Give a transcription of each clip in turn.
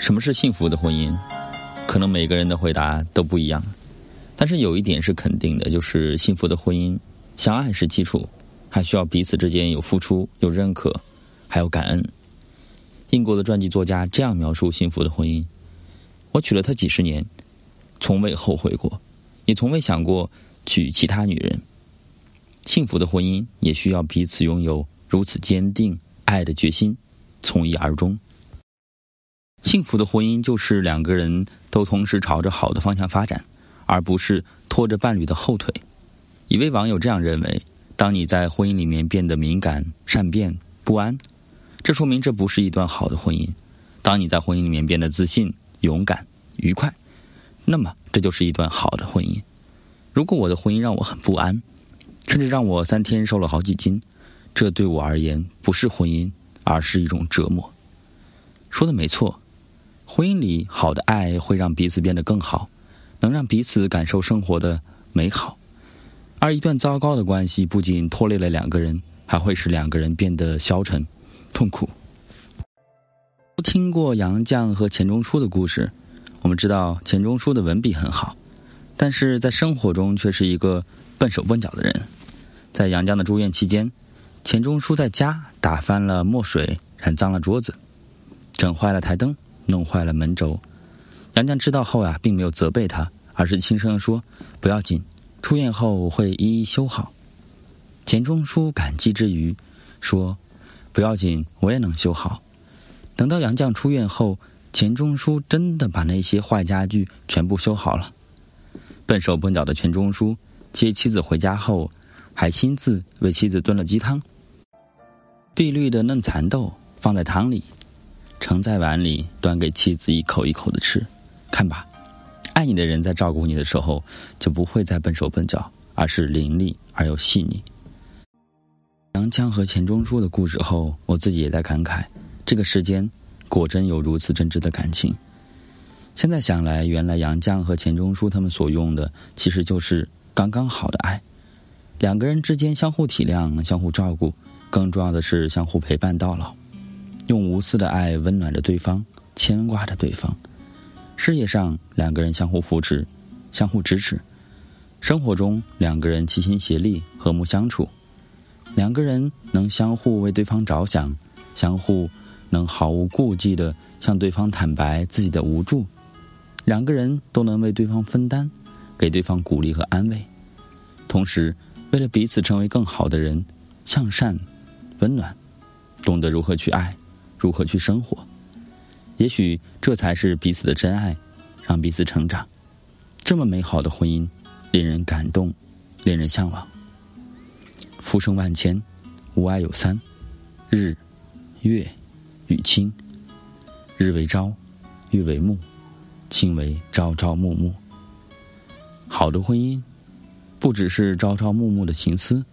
什么是幸福的婚姻？可能每个人的回答都不一样，但是有一点是肯定的，就是幸福的婚姻，相爱是基础，还需要彼此之间有付出、有认可，还有感恩。英国的传记作家这样描述幸福的婚姻：我娶了她几十年，从未后悔过，也从未想过娶其他女人。幸福的婚姻也需要彼此拥有如此坚定爱的决心，从一而终。幸福的婚姻就是两个人都同时朝着好的方向发展，而不是拖着伴侣的后腿。一位网友这样认为：当你在婚姻里面变得敏感、善变、不安，这说明这不是一段好的婚姻；当你在婚姻里面变得自信、勇敢、愉快，那么这就是一段好的婚姻。如果我的婚姻让我很不安，甚至让我三天瘦了好几斤，这对我而言不是婚姻，而是一种折磨。说的没错。婚姻里好的爱会让彼此变得更好，能让彼此感受生活的美好；而一段糟糕的关系不仅拖累了两个人，还会使两个人变得消沉、痛苦。都听过杨绛和钱钟书的故事，我们知道钱钟书的文笔很好，但是在生活中却是一个笨手笨脚的人。在杨绛的住院期间，钱钟书在家打翻了墨水，染脏了桌子，整坏了台灯。弄坏了门轴，杨绛知道后啊，并没有责备他，而是轻声说：“不要紧，出院后会一一修好。”钱钟书感激之余说：“不要紧，我也能修好。”等到杨绛出院后，钱钟书真的把那些坏家具全部修好了。笨手笨脚的钱钟书接妻子回家后，还亲自为妻子炖了鸡汤，碧绿的嫩蚕豆放在汤里。盛在碗里，端给妻子一口一口的吃。看吧，爱你的人在照顾你的时候，就不会再笨手笨脚，而是伶俐而又细腻。杨绛和钱钟书的故事后，我自己也在感慨：这个世间果真有如此真挚的感情。现在想来，原来杨绛和钱钟书他们所用的，其实就是刚刚好的爱。两个人之间相互体谅、相互照顾，更重要的是相互陪伴到老。用无私的爱温暖着对方，牵挂着对方。事业上，两个人相互扶持，相互支持；生活中，两个人齐心协力，和睦相处。两个人能相互为对方着想，相互能毫无顾忌的向对方坦白自己的无助。两个人都能为对方分担，给对方鼓励和安慰。同时，为了彼此成为更好的人，向善、温暖，懂得如何去爱。如何去生活？也许这才是彼此的真爱，让彼此成长。这么美好的婚姻，令人感动，令人向往。浮生万千，吾爱有三：日、月、与卿。日为朝，月为暮，卿为朝朝暮暮。好的婚姻，不只是朝朝暮暮的情思，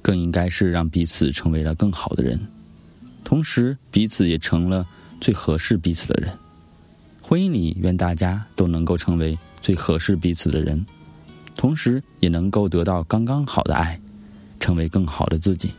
更应该是让彼此成为了更好的人。同时，彼此也成了最合适彼此的人。婚姻里，愿大家都能够成为最合适彼此的人，同时也能够得到刚刚好的爱，成为更好的自己。